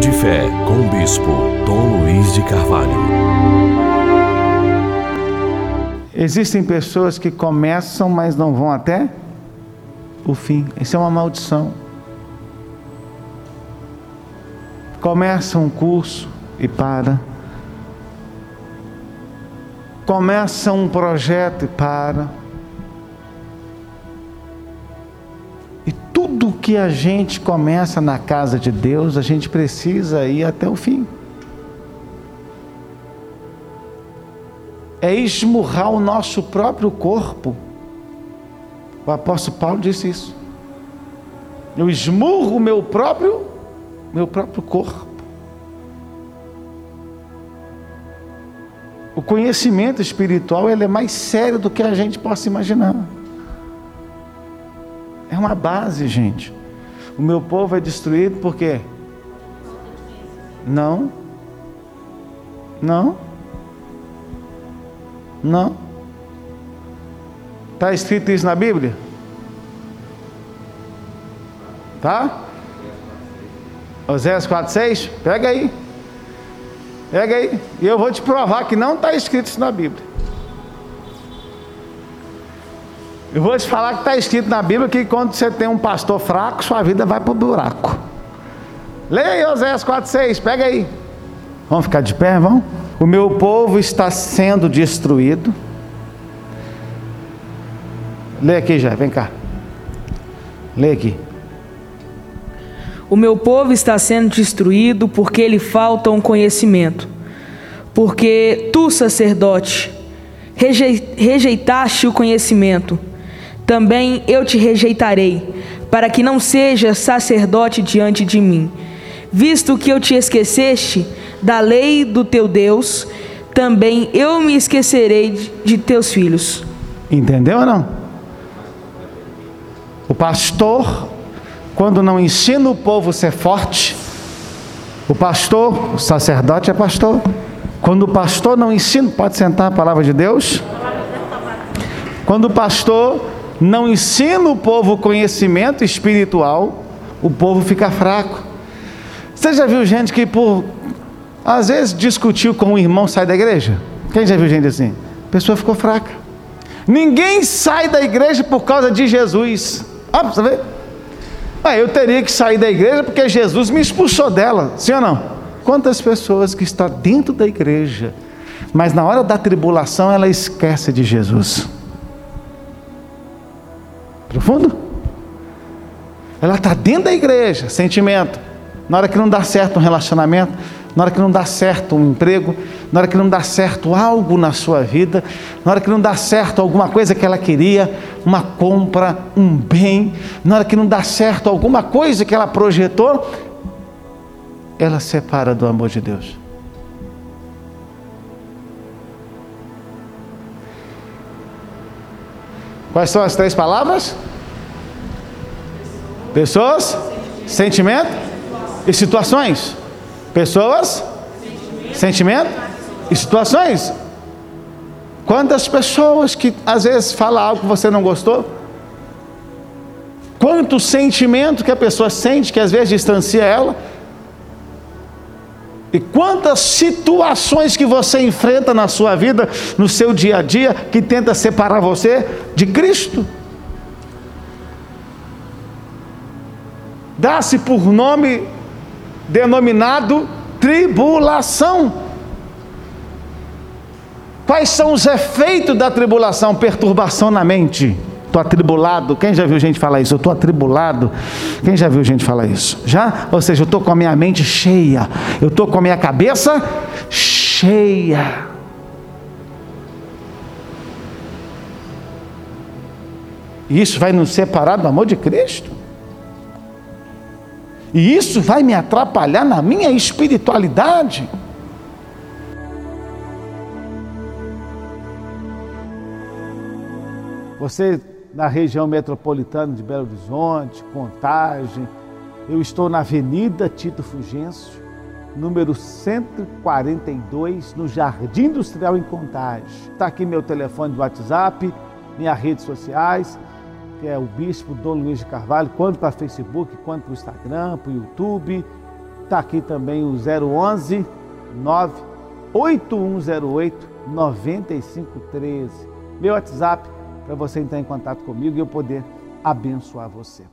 De fé com o Bispo Dom Luiz de Carvalho. Existem pessoas que começam, mas não vão até o fim. Isso é uma maldição. Começa um curso e para. Começa um projeto e para. E tudo que a gente começa na casa de Deus, a gente precisa ir até o fim. É esmurrar o nosso próprio corpo. O apóstolo Paulo disse isso. Eu esmurro o meu próprio, meu próprio corpo. O conhecimento espiritual ele é mais sério do que a gente possa imaginar. É uma base, gente. O meu povo é destruído por quê? Não. Não. Não. Está escrito isso na Bíblia? Tá? Oséias 4,6? Pega aí. Pega aí. E eu vou te provar que não está escrito isso na Bíblia. Eu vou te falar que está escrito na Bíblia que quando você tem um pastor fraco, sua vida vai para o buraco. Leia aí Oséias 4,6, pega aí. Vamos ficar de pé, vamos? O meu povo está sendo destruído. Leia aqui já, vem cá. Leia aqui. O meu povo está sendo destruído porque lhe falta um conhecimento. Porque tu, sacerdote, rejeitaste o conhecimento, também eu te rejeitarei, para que não sejas sacerdote diante de mim. Visto que eu te esqueceste da lei do teu Deus, também eu me esquecerei de teus filhos. Entendeu ou não? O pastor quando não ensina o povo a ser forte, o pastor, o sacerdote é pastor. Quando o pastor não ensina, pode sentar a palavra de Deus. Quando o pastor não ensina o povo conhecimento espiritual, o povo fica fraco. Você já viu gente que por às vezes discutiu com um irmão sai da igreja? Quem já viu gente assim? A pessoa ficou fraca. Ninguém sai da igreja por causa de Jesus. Ah, você vê? Ah, eu teria que sair da igreja porque Jesus me expulsou dela, sim ou não? Quantas pessoas que estão dentro da igreja, mas na hora da tribulação ela esquece de Jesus? Profundo? Ela está dentro da igreja, sentimento. Na hora que não dá certo um relacionamento, na hora que não dá certo um emprego, na hora que não dá certo algo na sua vida, na hora que não dá certo alguma coisa que ela queria, uma compra, um bem, na hora que não dá certo alguma coisa que ela projetou, ela separa do amor de Deus. Quais são as três palavras? Pessoas, sentimento e situações. Pessoas, sentimento e situações. Quantas pessoas que às vezes falam algo que você não gostou? Quanto sentimento que a pessoa sente que às vezes distancia ela? E quantas situações que você enfrenta na sua vida, no seu dia a dia, que tenta separar você de Cristo? Dá-se por nome denominado tribulação. Quais são os efeitos da tribulação? Perturbação na mente. Estou atribulado. Quem já viu gente falar isso? Eu estou atribulado. Quem já viu gente falar isso? Já? Ou seja, eu estou com a minha mente cheia. Eu estou com a minha cabeça cheia. E isso vai nos separar do amor de Cristo? E isso vai me atrapalhar na minha espiritualidade. Você na região metropolitana de Belo Horizonte, Contagem, eu estou na Avenida Tito Fugêncio, número 142, no Jardim Industrial em Contagem. Está aqui meu telefone de WhatsApp, minhas redes sociais que é o bispo Dom Luiz de Carvalho, quanto para Facebook, quanto para o Instagram, para o YouTube. Está aqui também o 011 98108 9513. Meu WhatsApp para você entrar em contato comigo e eu poder abençoar você.